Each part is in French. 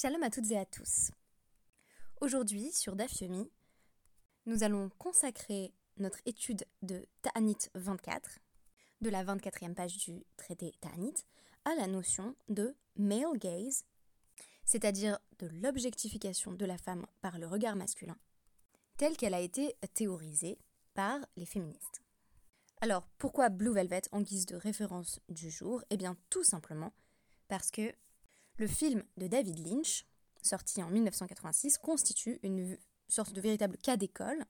Shalom à toutes et à tous. Aujourd'hui, sur Dafyomi, nous allons consacrer notre étude de Ta'anit 24, de la 24e page du traité Ta'anit, à la notion de male gaze, c'est-à-dire de l'objectification de la femme par le regard masculin, telle qu'elle a été théorisée par les féministes. Alors, pourquoi Blue Velvet en guise de référence du jour? Eh bien, tout simplement parce que le film de David Lynch, sorti en 1986, constitue une sorte de véritable cas d'école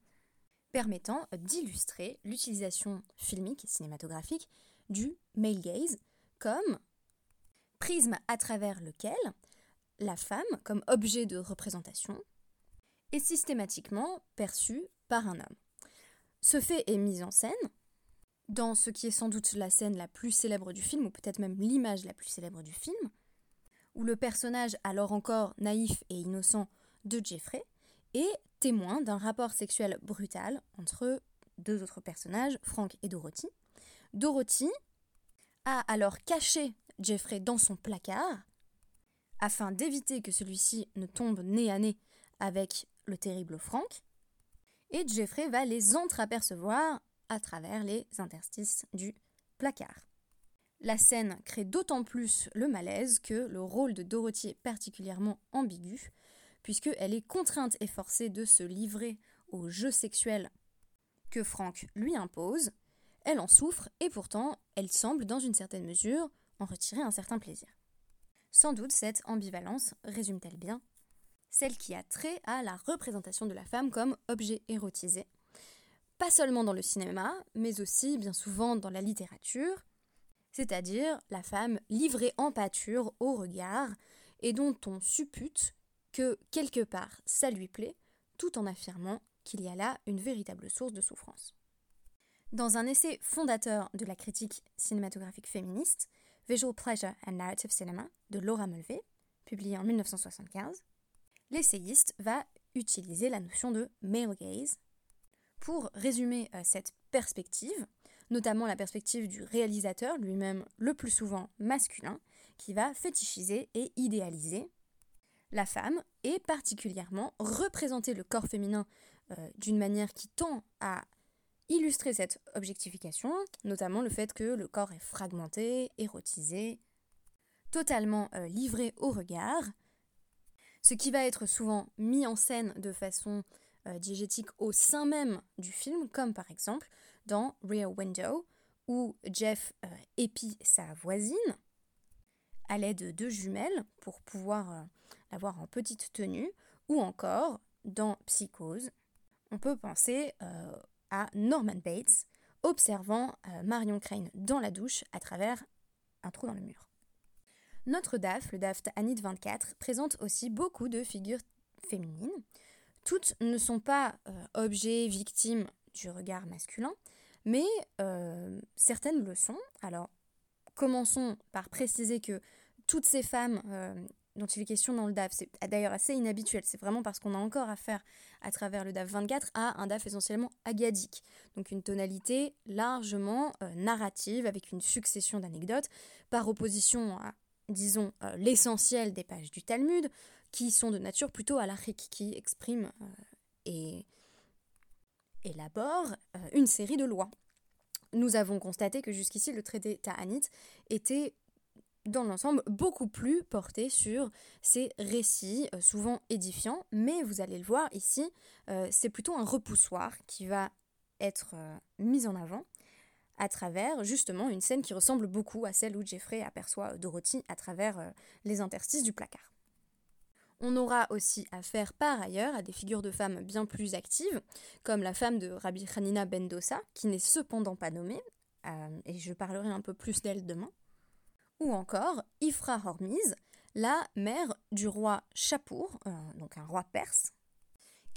permettant d'illustrer l'utilisation filmique et cinématographique du male gaze comme prisme à travers lequel la femme, comme objet de représentation, est systématiquement perçue par un homme. Ce fait est mis en scène dans ce qui est sans doute la scène la plus célèbre du film, ou peut-être même l'image la plus célèbre du film, où le personnage, alors encore naïf et innocent de Jeffrey, est témoin d'un rapport sexuel brutal entre deux autres personnages, Frank et Dorothy. Dorothy a alors caché Jeffrey dans son placard afin d'éviter que celui-ci ne tombe nez à nez avec le terrible Frank, et Jeffrey va les entreapercevoir à travers les interstices du placard. La scène crée d'autant plus le malaise que le rôle de Dorothy est particulièrement ambigu, puisqu'elle est contrainte et forcée de se livrer au jeu sexuel que Frank lui impose. Elle en souffre et pourtant elle semble dans une certaine mesure en retirer un certain plaisir. Sans doute cette ambivalence résume-t-elle bien celle qui a trait à la représentation de la femme comme objet érotisé, pas seulement dans le cinéma, mais aussi bien souvent dans la littérature, c'est-à-dire la femme livrée en pâture au regard et dont on suppute que quelque part ça lui plaît, tout en affirmant qu'il y a là une véritable source de souffrance. Dans un essai fondateur de la critique cinématographique féministe, Visual Pleasure and Narrative Cinema de Laura Mulvey, publié en 1975, l'essayiste va utiliser la notion de male gaze pour résumer euh, cette perspective notamment la perspective du réalisateur, lui-même le plus souvent masculin, qui va fétichiser et idéaliser la femme et particulièrement représenter le corps féminin euh, d'une manière qui tend à illustrer cette objectification, notamment le fait que le corps est fragmenté, érotisé, totalement euh, livré au regard, ce qui va être souvent mis en scène de façon euh, au sein même du film, comme par exemple dans Rear Window, où Jeff euh, épie sa voisine à l'aide de deux jumelles pour pouvoir euh, l'avoir en petite tenue, ou encore dans Psychose, on peut penser euh, à Norman Bates observant Marion Crane dans la douche à travers un trou dans le mur. Notre DAF, le DAF Anit 24, présente aussi beaucoup de figures féminines. Toutes ne sont pas objets, victimes du regard masculin, mais euh, certaines le sont. Alors, commençons par préciser que toutes ces femmes euh, dont il est question dans le DAF, c'est d'ailleurs assez inhabituel, c'est vraiment parce qu'on a encore affaire à travers le DAF 24 à un DAF essentiellement agadique, donc une tonalité largement euh, narrative avec une succession d'anecdotes, par opposition à, disons, l'essentiel des pages du Talmud, qui sont de nature plutôt alarique, qui expriment et élabore euh, une série de lois. Nous avons constaté que jusqu'ici le traité Ta'anit était dans l'ensemble beaucoup plus porté sur ces récits euh, souvent édifiants, mais vous allez le voir ici, euh, c'est plutôt un repoussoir qui va être mis en avant à travers justement une scène qui ressemble beaucoup à celle où Jeffrey aperçoit Dorothy à travers les interstices du placard. On aura aussi affaire par ailleurs à des figures de femmes bien plus actives, comme la femme de Rabbi Hanina Bendosa, qui n'est cependant pas nommée, euh, et je parlerai un peu plus d'elle demain, ou encore Ifra Hormiz, la mère du roi Chapour, euh, donc un roi perse,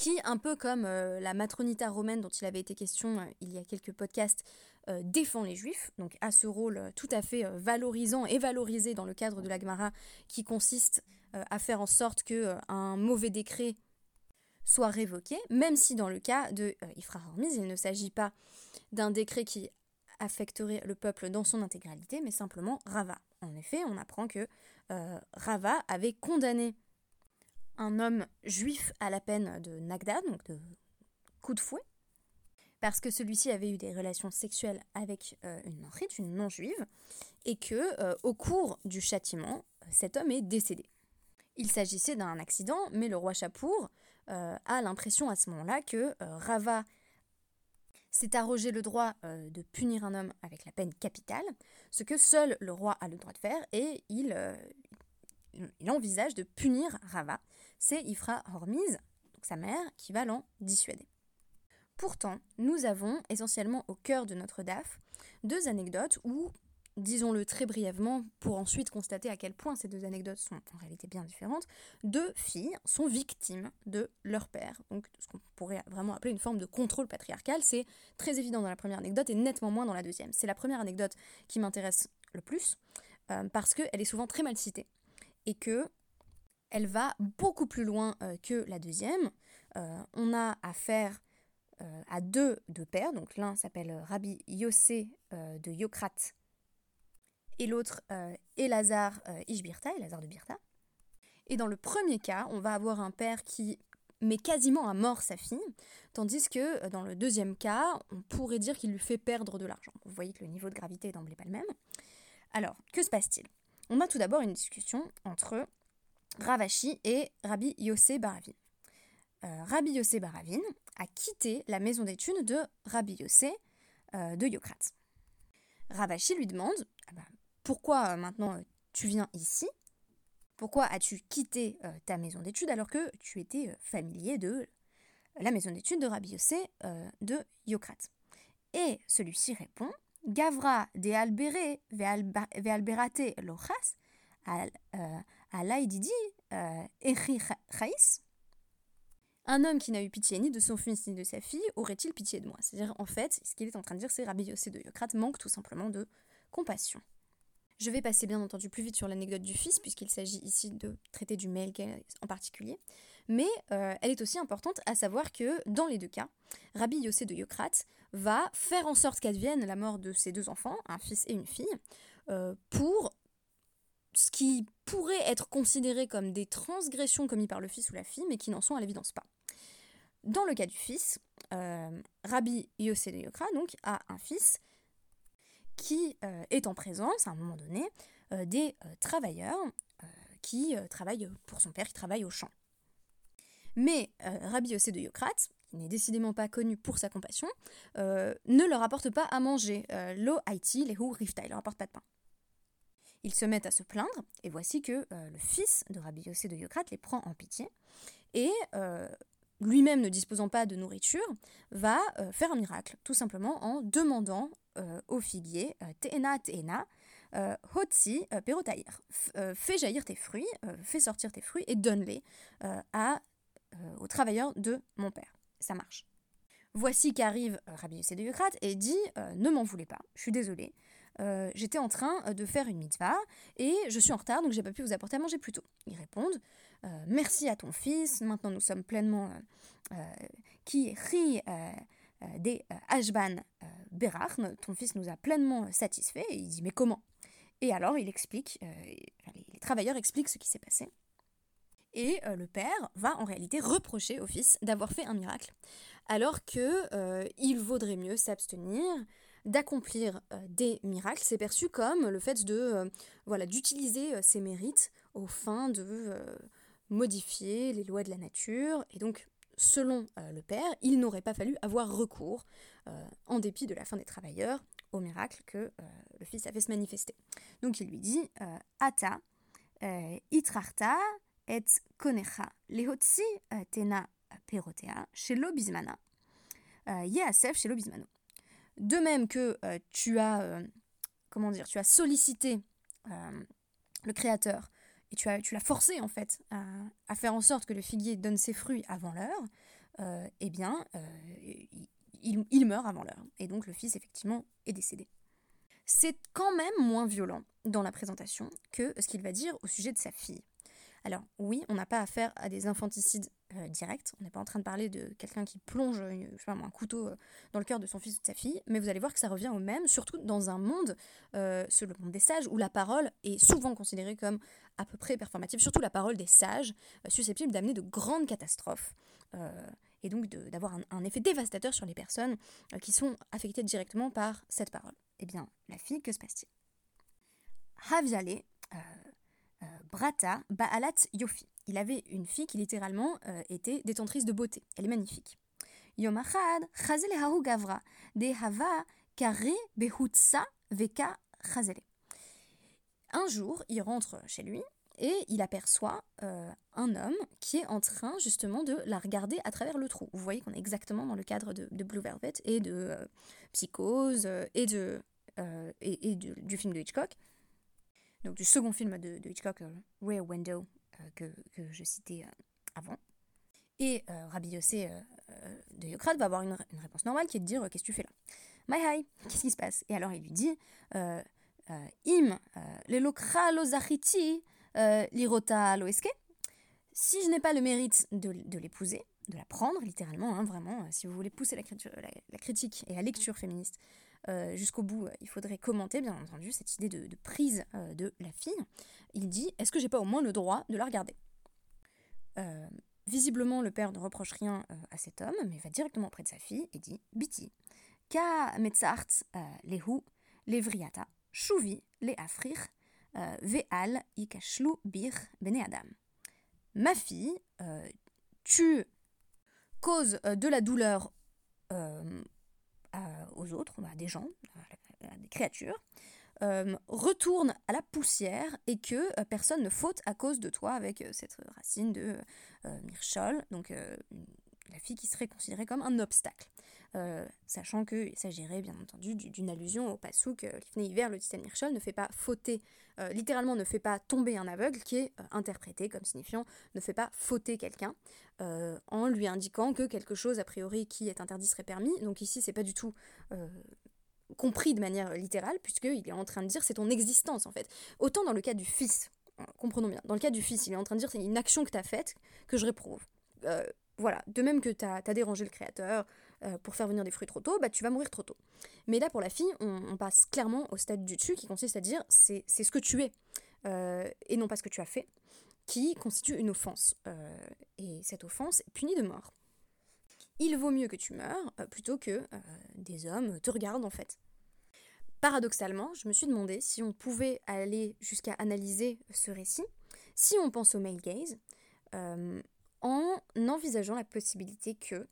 qui, un peu comme euh, la matronita romaine dont il avait été question il y a quelques podcasts, défend les juifs, donc a ce rôle tout à fait valorisant et valorisé dans le cadre de la Gemara, qui consiste euh, à faire en sorte que euh, un mauvais décret soit révoqué, même si dans le cas de euh, Ifra Hormiz, il ne s'agit pas d'un décret qui affecterait le peuple dans son intégralité, mais simplement Rava. En effet, on apprend que Rava avait condamné homme juif à la peine de Nagda, donc de coup de fouet, parce que celui-ci avait eu des relations sexuelles avec euh, une une non-juive, et que euh, au cours du châtiment, cet homme est décédé. Il s'agissait d'un accident, mais le roi Chapour euh, a l'impression à ce moment-là que Rava s'est arrogé le droit de punir un homme avec la peine capitale, ce que seul le roi a le droit de faire, et il, il envisage de punir Rava. C'est Ifra Hormiz, donc sa mère, qui va l'en dissuader. Pourtant, nous avons, essentiellement au cœur de notre DAF, deux anecdotes où, disons-le très brièvement, pour ensuite constater à quel point ces deux anecdotes sont en réalité bien différentes, deux filles sont victimes de leur père, donc ce qu'on pourrait vraiment appeler une forme de contrôle patriarcal. C'est très évident dans la première anecdote et nettement moins dans la deuxième. C'est la première anecdote qui m'intéresse le plus, euh, parce qu'elle est souvent très mal citée, et que elle va beaucoup plus loin euh, que la deuxième. Euh, on a affaire euh, à deux de pères, donc l'un s'appelle Rabbi Yossé de Yokrat et l'autre Elazar Ishbirta, Elazar de Birta. Et dans le premier cas, on va avoir un père qui met quasiment à mort sa fille, tandis que dans le deuxième cas, on pourrait dire qu'il lui fait perdre de l'argent. Vous voyez que le niveau de gravité est d'emblée pas le même. Alors, que se passe-t-il? On a tout d'abord une discussion entre Ravashi et Rabbi Yossé Baravin. Rabbi Yossé Baravin a quitté la maison d'études de Rabbi Yossé euh, de Yokrat. Ravashi lui demande ah bah, Pourquoi euh, maintenant euh, tu viens ici? Pourquoi as-tu quitté ta maison d'études alors que tu étais familier de la maison d'études de Rabbi Yossé de Yokrat Et celui-ci répond Gavra de albere vealberate lochas alaididi echi chais un homme qui n'a eu pitié ni de son fils ni de sa fille aurait-il pitié de moi? C'est-à-dire, en fait, ce qu'il est en train de dire, c'est Rabbi Yossé de Yocrate manque tout simplement de compassion. Je vais passer bien entendu plus vite sur l'anecdote du fils, puisqu'il s'agit ici de traiter du mail en particulier. Mais euh, elle est aussi importante à savoir que dans les deux cas, Rabbi Yossé de Yocrate va faire en sorte qu'advienne la mort de ses deux enfants, un fils et une fille, euh, pour ce qui pourrait être considéré comme des transgressions commises par le fils ou la fille, mais qui n'en sont à l'évidence pas. Dans le cas du fils, euh, Rabbi Yossé de Yokra donc, a un fils qui est en présence, à un moment donné, des travailleurs qui travaillent pour son père, qui travaillent au champ. Mais Rabbi Yossé de Yokrat, qui n'est décidément pas connu pour sa compassion, ne leur apporte pas à manger. Lo Haiti, les Rifta, il leur apporte pas de pain. Ils se mettent à se plaindre, et voici que le fils de Rabbi Yossé de Yokrat les prend en pitié, et lui-même ne disposant pas de nourriture, va euh, faire un miracle, tout simplement en demandant euh, au figuier euh, Teena Teena, Hotsi Perotaïr, fais jaillir tes fruits, fais sortir tes fruits et donne-les à, aux travailleurs de mon père. Ça marche. Voici qu'arrive Rabbi Yossé de Yucrate et dit Ne m'en voulez pas, je suis désolé. J'étais en train de faire une mitzvah et je suis en retard donc j'ai pas pu vous apporter à manger plus tôt. Ils répondent euh, merci à ton fils, maintenant nous sommes pleinement euh, euh, qui rit des Ashban Berachn, ton fils nous a pleinement satisfait, et il dit mais comment? Et alors il explique, les travailleurs expliquent ce qui s'est passé. Et le père va en réalité reprocher au fils d'avoir fait un miracle, alors que il vaudrait mieux s'abstenir d'accomplir des miracles. C'est perçu comme le fait de voilà d'utiliser ses mérites aux fins de modifier les lois de la nature, et donc, selon euh, le père, il n'aurait pas fallu avoir recours, euh, en dépit de la fin des travailleurs, au miracle que euh, le fils a fait se manifester. Donc il lui dit Ata, itrarta et konecha, lehotsi tena perotea, chez l'obismana, yeasef chez l'obismano. De même que tu as, comment dire, tu as sollicité le Créateur et tu, as, tu l'as forcé en fait à, faire en sorte que le figuier donne ses fruits avant l'heure, euh, eh bien, euh, il, il, meurt avant l'heure. Et donc le fils, effectivement, est décédé. C'est quand même moins violent dans la présentation que ce qu'il va dire au sujet de sa fille. Alors oui, on n'a pas affaire à des infanticides euh, direct. On n'est pas en train de parler de quelqu'un qui plonge un couteau dans le cœur de son fils ou de sa fille, mais vous allez voir que ça revient au même, surtout dans un monde, c'est le monde des sages, où la parole est souvent considérée comme à peu près performative, surtout la parole des sages, susceptible d'amener de grandes catastrophes et donc d'avoir un, effet dévastateur sur les personnes qui sont affectées directement par cette parole. Eh bien, la fille, que se passe-t-il? Brata, Baalat Yofi il avait une fille qui littéralement euh, était détentrice de beauté. Elle est magnifique. Yomachad, gavra, de hava kare behutsa veka chazele. Un jour, il rentre chez lui et il aperçoit euh, un homme qui est en train justement de la regarder à travers le trou. Vous voyez qu'on est exactement dans le cadre de, Blue Velvet et de euh, Psychose et, de, et, du film de Hitchcock. Donc du second film de, de Hitchcock, Rear Window, que, je citais euh, avant. Et euh, Rabbi Yossé euh, de Yokrat va avoir une, réponse normale qui est de dire Qu'est-ce que tu fais là? My hi, qu'est-ce qui se passe? Et alors il lui dit Im, lirota lo Si je n'ai pas le mérite de, l'épouser, de la prendre littéralement, hein, vraiment, si vous voulez pousser la, la, critique et la lecture féministe jusqu'au bout, il faudrait commenter, bien entendu, cette idée de, prise de la fille il dit Est-ce que j'ai pas au moins le droit de la regarder? Euh, Visiblement, le père ne reproche rien euh, à cet homme, mais va directement auprès de sa fille et dit Biti, ka metzart euh, lehu levriata, shuvi le afrir, ve'al ikashlu bir bene adam. Ma fille, tu causes de la douleur aux autres, à des gens, à des créatures, euh, retourne à la poussière et que euh, personne ne faute à cause de toi avec euh, cette racine de Mirchol, donc la fille qui serait considérée comme un obstacle. sachant qu'il s'agirait bien entendu d'une allusion au pasouk l'ifné hiver, le titan Mirchol ne fait pas fauter, littéralement ne fait pas tomber un aveugle, qui est interprété comme signifiant ne fait pas fauter quelqu'un, en lui indiquant que quelque chose a priori qui est interdit serait permis. Donc ici c'est pas du tout compris de manière littérale, puisqu'il est en train de dire c'est ton existence en fait. Autant dans le cas du fils, hein, comprenons bien, dans le cas du fils, il est en train de dire c'est une action que tu as faite que je réprouve. Euh, voilà, de même que tu as, dérangé le créateur euh, pour faire venir des fruits trop tôt, bah tu vas mourir trop tôt. Mais là pour la fille, on, passe clairement au stade du dessus qui consiste à dire c'est ce que tu es euh, et non pas ce que tu as fait qui constitue une offense. et cette offense est punie de mort il vaut mieux que tu meurs euh, plutôt que euh, des hommes te regardent en fait. Paradoxalement, je me suis demandé si on pouvait aller jusqu'à analyser ce récit, si on pense au male gaze, euh, en envisageant la possibilité que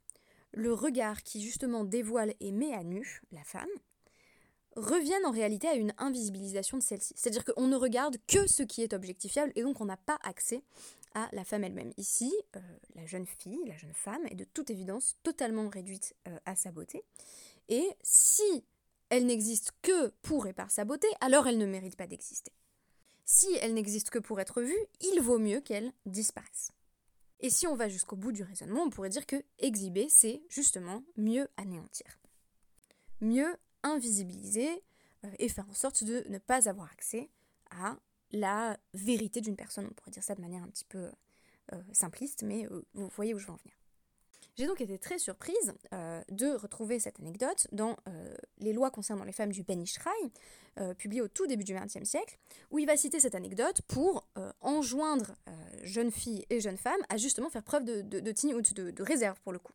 le regard qui justement dévoile et met à nu la femme revienne en réalité à une invisibilisation de celle-ci. C'est-à-dire qu'on ne regarde que ce qui est objectifiable et donc on n'a pas accès à la femme elle-même. Ici, euh, la jeune fille, la jeune femme est de toute évidence totalement réduite euh, à sa beauté. Et si elle n'existe que pour et par sa beauté, alors elle ne mérite pas d'exister. Si elle n'existe que pour être vue, il vaut mieux qu'elle disparaisse. Et si on va jusqu'au bout du raisonnement, on pourrait dire que exhiber, c'est justement mieux anéantir. Mieux invisibiliser euh, et faire en sorte de ne pas avoir accès à la vérité d'une personne. On pourrait dire ça de manière un petit peu euh, simpliste, mais euh, vous voyez où je veux en venir. J'ai donc été très surprise euh, de retrouver cette anecdote dans les lois concernant les femmes du Ben Ishraï, publié au tout début du XXe siècle, où il va citer cette anecdote pour enjoindre jeunes filles et jeunes femmes à justement faire preuve de, de, réserve pour le coup.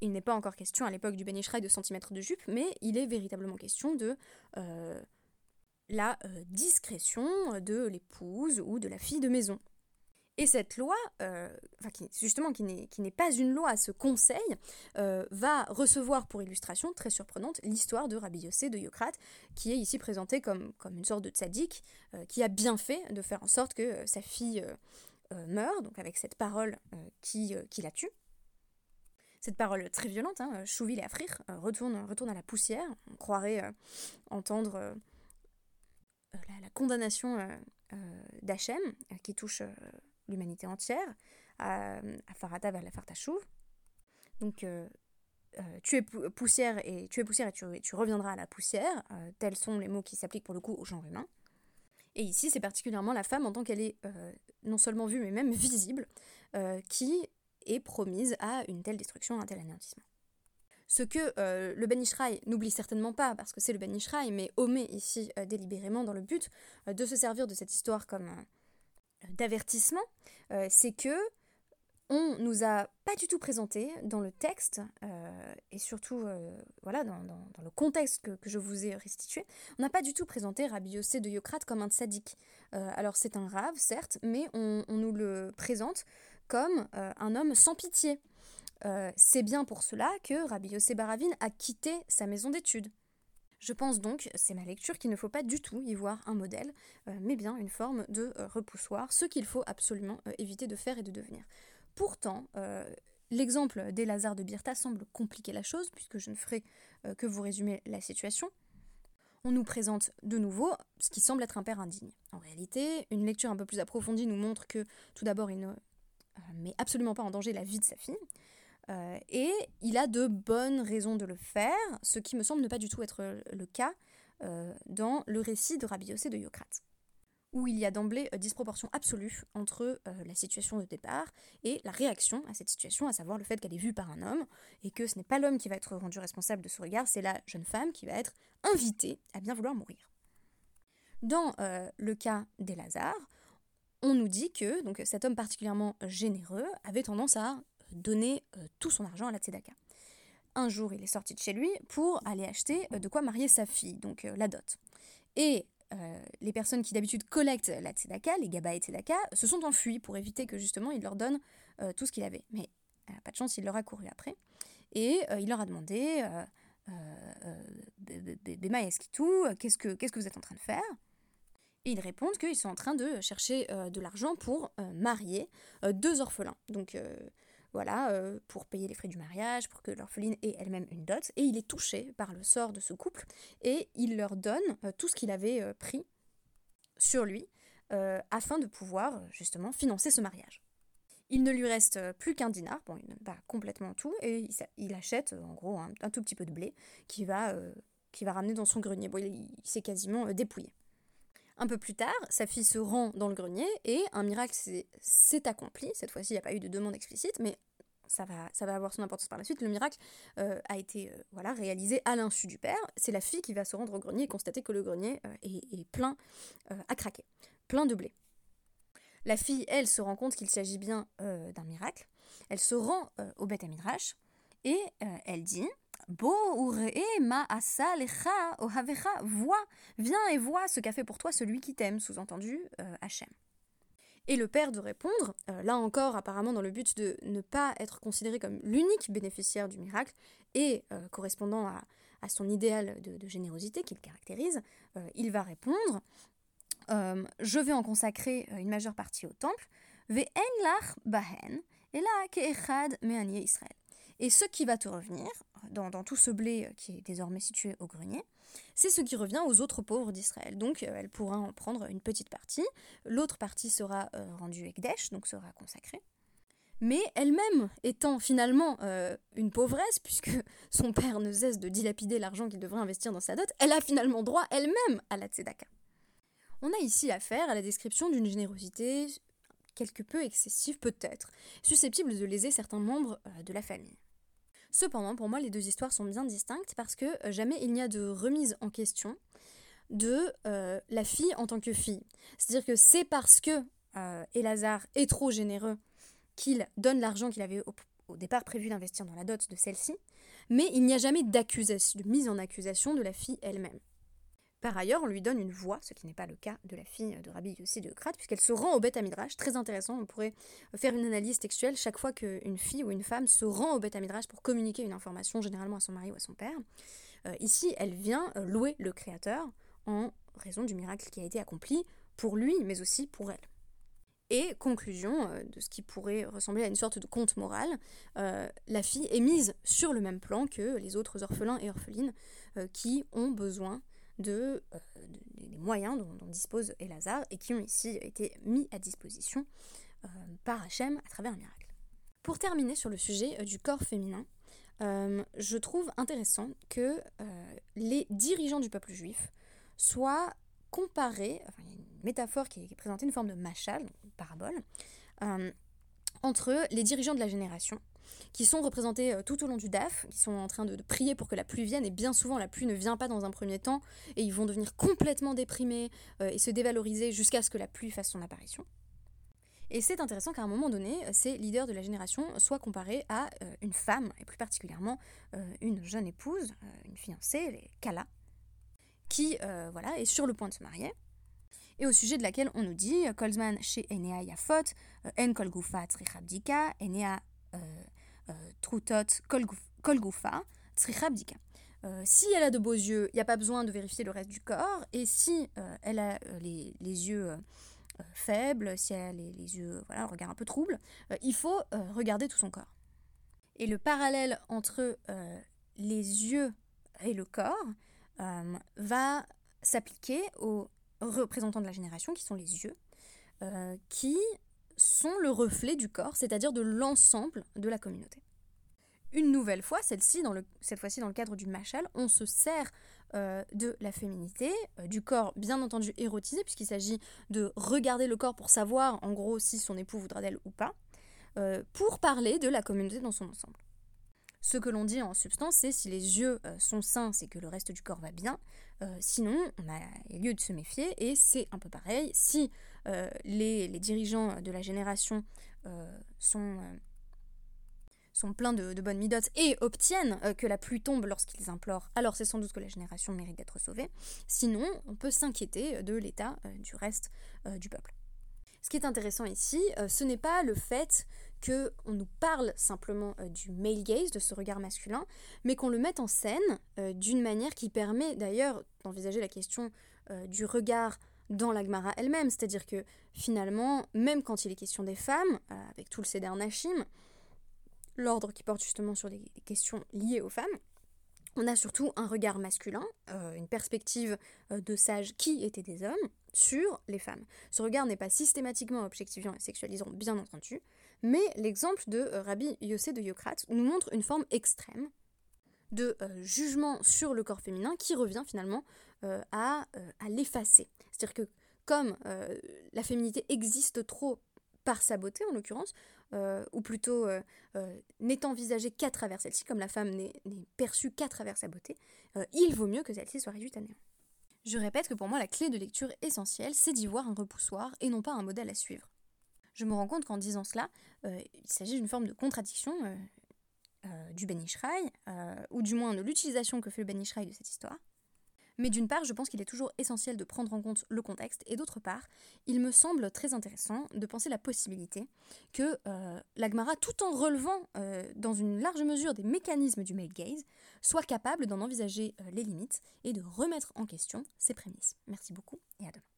Il n'est pas encore question à l'époque du Ben Ishraï de centimètres de jupe, mais il est véritablement question de la euh, discrétion de l'épouse ou de la fille de maison. Et cette loi, euh, justement qui n'est pas une loi, ce conseil, euh, va recevoir pour illustration très surprenante l'histoire de Rabbi Yossé de Yocrate, qui est ici présenté comme, une sorte de tzaddik, qui a bien fait de faire en sorte que sa fille meure, donc avec cette parole qui, qui la tue. Cette parole très violente, hein, Chouville et Afrir, retourne, à la poussière. On croirait entendre euh, la, condamnation euh, euh, d'Hachem, qui touche l'humanité entière, à, Farata vers la Fartachouv. Donc, tu es poussière et tu es poussière et tu, reviendras à la poussière. tels sont les mots qui s'appliquent pour le coup au genre humain. Et ici, c'est particulièrement la femme en tant qu'elle est non seulement vue mais même visible, qui est promise à une telle destruction, un tel anéantissement. Ce que euh, le Ben Ishraï n'oublie certainement pas, parce que c'est le Ben Ishraï, mais omet ici euh, délibérément dans le but euh, de se servir de cette histoire comme d'avertissement, c'est que on nous a pas du tout présenté dans le texte, et surtout voilà, dans, le contexte que, je vous ai restitué, on n'a pas du tout présenté Rabbi Yossé de Yocrate comme un tzaddik. alors c'est un rave, certes, mais on, on, nous le présente comme un homme sans pitié. Euh, c'est bien pour cela que Rabbi Yossé Baravine a quitté sa maison d'études. Je pense donc, c'est ma lecture, qu'il ne faut pas du tout y voir un modèle, euh, mais bien une forme de euh, repoussoir, ce qu'il faut absolument éviter de faire et de devenir. Pourtant, l'exemple des Lazare de Birta semble compliquer la chose, puisque je ne ferai que vous résumer la situation. On nous présente de nouveau ce qui semble être un père indigne. En réalité, une lecture un peu plus approfondie nous montre que, tout d'abord, il ne met absolument pas en danger la vie de sa fille. Euh, et il a de bonnes raisons de le faire, ce qui me semble ne pas du tout être le cas euh, dans le récit de Rabbi Yossé de Yocrate, où il y a d'emblée euh, disproportion absolue entre la situation de départ et la réaction à cette situation, à savoir le fait qu'elle est vue par un homme, et que ce n'est pas l'homme qui va être rendu responsable de ce regard, c'est la jeune femme qui va être invitée à bien vouloir mourir. Dans le cas des Lazare, on nous dit que donc, cet homme particulièrement généreux avait tendance à donner euh, tout son argent à la tzedaka. Un jour, il est sorti de chez lui pour aller acheter euh, de quoi marier sa fille, donc euh, la dot. Et les personnes qui d'habitude collectent la tzedaka, les gaba et tzedaka, se sont enfuis pour éviter que justement il leur donne tout ce qu'il avait. Mais pas de chance, il leur a couru après. Et il leur a demandé Bema tout, qu'est-ce que qu'est-ce que vous êtes en train de faire? Et ils répondent qu'ils sont en train de chercher de l'argent pour marier deux orphelins. Donc voilà, euh, pour payer les frais du mariage, pour que l'orpheline ait elle-même une dot. Et il est touché par le sort de ce couple et il leur donne euh, tout ce qu'il avait euh, pris sur lui afin de pouvoir justement financer ce mariage. Il ne lui reste plus qu'un dinar, bon, il pas complètement tout, et il, achète en gros un, tout petit peu de blé qui va ramener dans son grenier. Bon, il, s'est quasiment dépouillé. Un peu plus tard, sa fille se rend dans le grenier et un miracle s'est accompli. Cette fois-ci, il n'y a pas eu de demande explicite, mais ça va, ça va avoir son importance par la suite. Le miracle euh, a été euh, voilà, réalisé à l'insu du père. C'est la fille qui va se rendre au grenier et constater que le grenier euh, est, plein à craquer, plein de blé. La fille, elle, se rend compte qu'il s'agit bien d'un miracle. Elle se rend au Beth Midrash et elle dit Bo ma asa lecha vois, viens et vois ce qu'a fait pour toi celui qui t'aime, sous-entendu Hachem. Et le père de répondre, euh, là encore apparemment dans le but de ne pas être considéré comme l'unique bénéficiaire du miracle et euh, correspondant à, son idéal de, générosité qu'il caractérise, euh, il va répondre Je vais en consacrer une majeure partie au temple. Et ce qui va te revenir, dans, tout ce blé euh, qui est désormais situé au grenier, c'est ce qui revient aux autres pauvres d'Israël. Donc euh, elle pourra en prendre une petite partie, l'autre partie sera euh, rendue Ekdesh, donc sera consacrée. Mais elle-même étant finalement une pauvresse, puisque son père ne cesse de dilapider l'argent qu'il devrait investir dans sa dot, elle a finalement droit elle-même à la tzedaka. On a ici affaire à la description d'une générosité quelque peu excessive peut-être, susceptible de léser certains membres de la famille. Cependant, pour moi, les deux histoires sont bien distinctes parce que euh, jamais il n'y a de remise en question de euh, la fille en tant que fille. C'est-à-dire que c'est parce que euh, est trop généreux qu'il donne l'argent qu'il avait au, départ prévu d'investir dans la dot de celle-ci, mais il n'y a jamais d'accusation, de mise en accusation de la fille elle-même. Par ailleurs, on lui donne une voix, ce qui n'est pas le cas de la fille de Rabbi Yossi de Krat, puisqu'elle se rend au Beth Midrash. Très intéressant, on pourrait faire une analyse textuelle chaque fois qu'une fille ou une femme se rend au Beth Midrash pour communiquer une information, généralement à son mari ou à son père. Euh, ici, elle vient euh, louer le Créateur en raison du miracle qui a été accompli pour lui, mais aussi pour elle. Et conclusion euh, de ce qui pourrait ressembler à une sorte de conte moral, la fille est mise sur le même plan que les autres orphelins et orphelines qui ont besoin de, euh, des moyens dont, dispose Elazar et qui ont ici été mis à disposition euh, par Hachem à travers un miracle. Pour terminer sur le sujet euh, du corps féminin, je trouve intéressant que les dirigeants du peuple juif soient comparés, enfin, il y a une métaphore qui est, présentée, une forme de machal, parabole, entre les dirigeants de la génération, qui sont représentés euh, tout au long du DAF, qui sont en train de, prier pour que la pluie vienne, et bien souvent la pluie ne vient pas dans un premier temps, et ils vont devenir complètement déprimés euh, et se dévaloriser jusqu'à ce que la pluie fasse son apparition. Et c'est intéressant qu'à un moment donné, ces leaders de la génération soient comparés à euh, une femme, et plus particulièrement une jeune épouse, une fiancée, Kala, qui voilà, est sur le point de se marier, et au sujet de laquelle on nous dit Kolzman chez Enea Yafot, En Kolgufa Trichabdika, Enea Trutot Kolgufa Trichabdika. si elle a de beaux yeux, il n'y a pas besoin de vérifier le reste du corps. Et si euh, elle a euh, les, yeux euh, faibles, si elle a les, yeux, voilà, un regard un peu trouble, il faut regarder tout son corps. Et le parallèle entre les yeux et le corps va s'appliquer aux représentants de la génération, qui sont les yeux, qui sont le reflet du corps, c'est-à-dire de l'ensemble de la communauté. Une nouvelle fois, cette fois-ci dans le cadre du machal, on se sert euh, de la féminité, euh, du corps bien entendu érotisé, puisqu'il s'agit de regarder le corps pour savoir en gros si son époux voudra d'elle ou pas, euh, pour parler de la communauté dans son ensemble. Ce que l'on dit en substance, c'est si les yeux sont sains, c'est que le reste du corps va bien. Sinon, on a lieu de se méfier. Et c'est un peu pareil. Si les, les, dirigeants de la génération sont sont pleins de, bonnes midotes et obtiennent euh, que la pluie tombe lorsqu'ils implorent, alors c'est sans doute que la génération mérite d'être sauvée. Sinon, on peut s'inquiéter de l'état euh, du reste euh, du peuple. Ce qui est intéressant ici, ce n'est pas le fait qu'on nous parle simplement du male gaze, de ce regard masculin, mais qu'on le mette en scène d'une manière qui permet d'ailleurs d'envisager la question du regard dans l'Agmara elle-même. C'est-à-dire que finalement, même quand il est question des femmes, avec tout le Seder Nashim, l'ordre qui porte justement sur des, questions liées aux femmes, on a surtout un regard masculin, euh, une perspective euh, de sages qui étaient des hommes, sur les femmes. Ce regard n'est pas systématiquement objectivant et sexualisant, bien entendu, mais l'exemple de euh, Rabbi Yossé de Yokrat nous montre une forme extrême de jugement sur le corps féminin qui revient finalement à, à l'effacer. C'est-à-dire que comme la féminité existe trop par sa beauté en l'occurrence, euh, ou plutôt euh, euh, n'est envisagée qu'à travers celle-ci, comme la femme n'est perçue qu'à travers sa beauté, il vaut mieux que celle-ci soit réduite à néant. Je répète que pour moi la clé de lecture essentielle, c'est d'y voir un repoussoir et non pas un modèle à suivre. Je me rends compte qu'en disant cela, il s'agit d'une forme de contradiction du Ben Ishraï, ou du moins de l'utilisation que fait le Ben Ishraï de cette histoire. Mais d'une part, je pense qu'il est toujours essentiel de prendre en compte le contexte, et d'autre part, il me semble très intéressant de penser la possibilité que euh, l'Agmara, tout en relevant euh, dans une large mesure des mécanismes du male gaze, soit capable d'en envisager euh, les limites et de remettre en question ses prémices. Merci beaucoup et à demain.